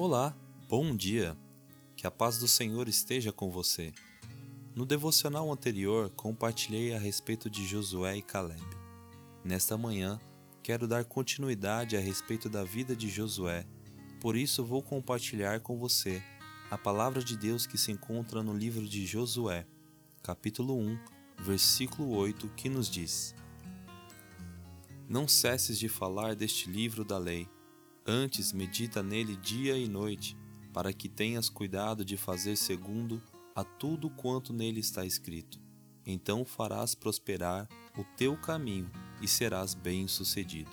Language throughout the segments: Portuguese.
Olá, bom dia. Que a paz do Senhor esteja com você. No devocional anterior, compartilhei a respeito de Josué e Caleb. Nesta manhã, quero dar continuidade a respeito da vida de Josué, por isso vou compartilhar com você a palavra de Deus que se encontra no livro de Josué, capítulo 1, versículo 8, que nos diz: Não cesses de falar deste livro da lei Antes, medita nele dia e noite, para que tenhas cuidado de fazer segundo a tudo quanto nele está escrito. Então farás prosperar o teu caminho e serás bem-sucedido.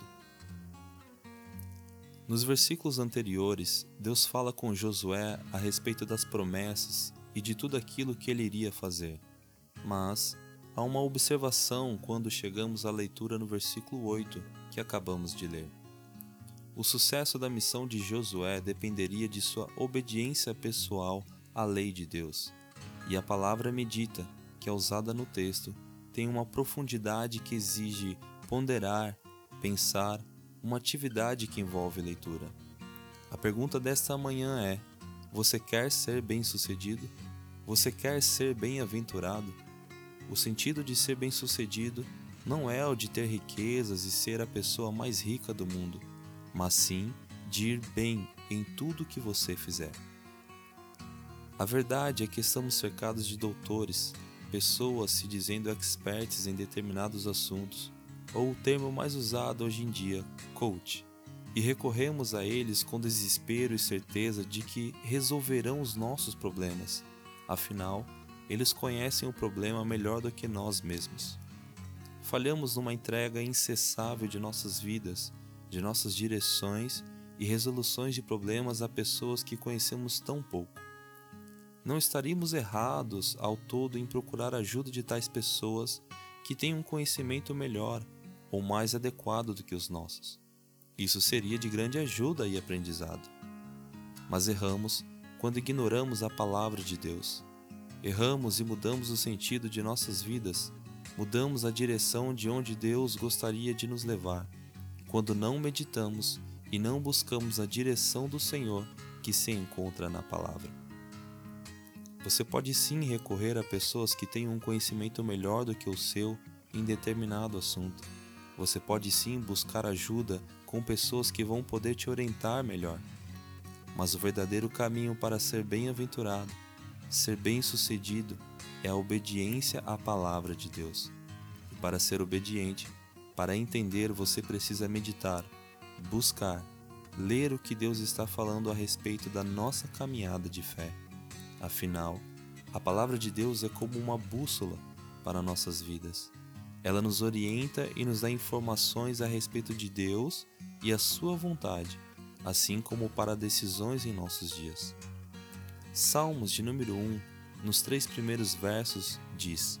Nos versículos anteriores, Deus fala com Josué a respeito das promessas e de tudo aquilo que ele iria fazer. Mas há uma observação quando chegamos à leitura no versículo 8 que acabamos de ler. O sucesso da missão de Josué dependeria de sua obediência pessoal à lei de Deus. E a palavra medita, que é usada no texto, tem uma profundidade que exige ponderar, pensar, uma atividade que envolve leitura. A pergunta desta manhã é: você quer ser bem-sucedido? Você quer ser bem-aventurado? O sentido de ser bem-sucedido não é o de ter riquezas e ser a pessoa mais rica do mundo mas sim de ir bem em tudo que você fizer. A verdade é que estamos cercados de doutores, pessoas se dizendo experts em determinados assuntos, ou o termo mais usado hoje em dia, coach, e recorremos a eles com desespero e certeza de que resolverão os nossos problemas. Afinal, eles conhecem o problema melhor do que nós mesmos. Falhamos numa entrega incessável de nossas vidas de nossas direções e resoluções de problemas a pessoas que conhecemos tão pouco. Não estaríamos errados ao todo em procurar ajuda de tais pessoas que têm um conhecimento melhor ou mais adequado do que os nossos. Isso seria de grande ajuda e aprendizado. Mas erramos quando ignoramos a palavra de Deus. Erramos e mudamos o sentido de nossas vidas, mudamos a direção de onde Deus gostaria de nos levar quando não meditamos e não buscamos a direção do Senhor que se encontra na palavra. Você pode sim recorrer a pessoas que têm um conhecimento melhor do que o seu em determinado assunto. Você pode sim buscar ajuda com pessoas que vão poder te orientar melhor. Mas o verdadeiro caminho para ser bem-aventurado, ser bem-sucedido, é a obediência à palavra de Deus. E para ser obediente, para entender, você precisa meditar, buscar, ler o que Deus está falando a respeito da nossa caminhada de fé. Afinal, a palavra de Deus é como uma bússola para nossas vidas. Ela nos orienta e nos dá informações a respeito de Deus e a Sua vontade, assim como para decisões em nossos dias. Salmos de número 1, nos três primeiros versos, diz: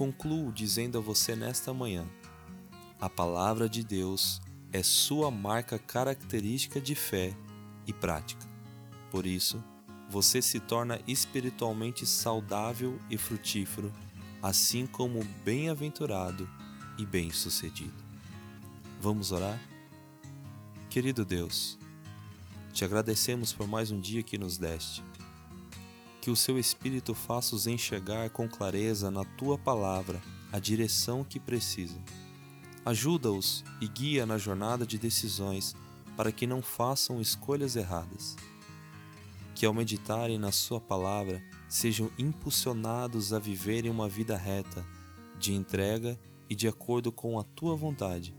Concluo dizendo a você nesta manhã: a palavra de Deus é sua marca característica de fé e prática. Por isso, você se torna espiritualmente saudável e frutífero, assim como bem-aventurado e bem-sucedido. Vamos orar? Querido Deus, te agradecemos por mais um dia que nos deste que o seu Espírito faça-os enxergar com clareza na tua palavra a direção que precisam. Ajuda-os e guia na jornada de decisões para que não façam escolhas erradas. Que ao meditarem na Sua palavra sejam impulsionados a viverem uma vida reta, de entrega e de acordo com a Tua vontade,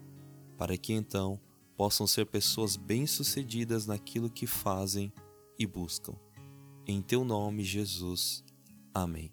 para que então possam ser pessoas bem-sucedidas naquilo que fazem e buscam. Em teu nome, Jesus. Amém.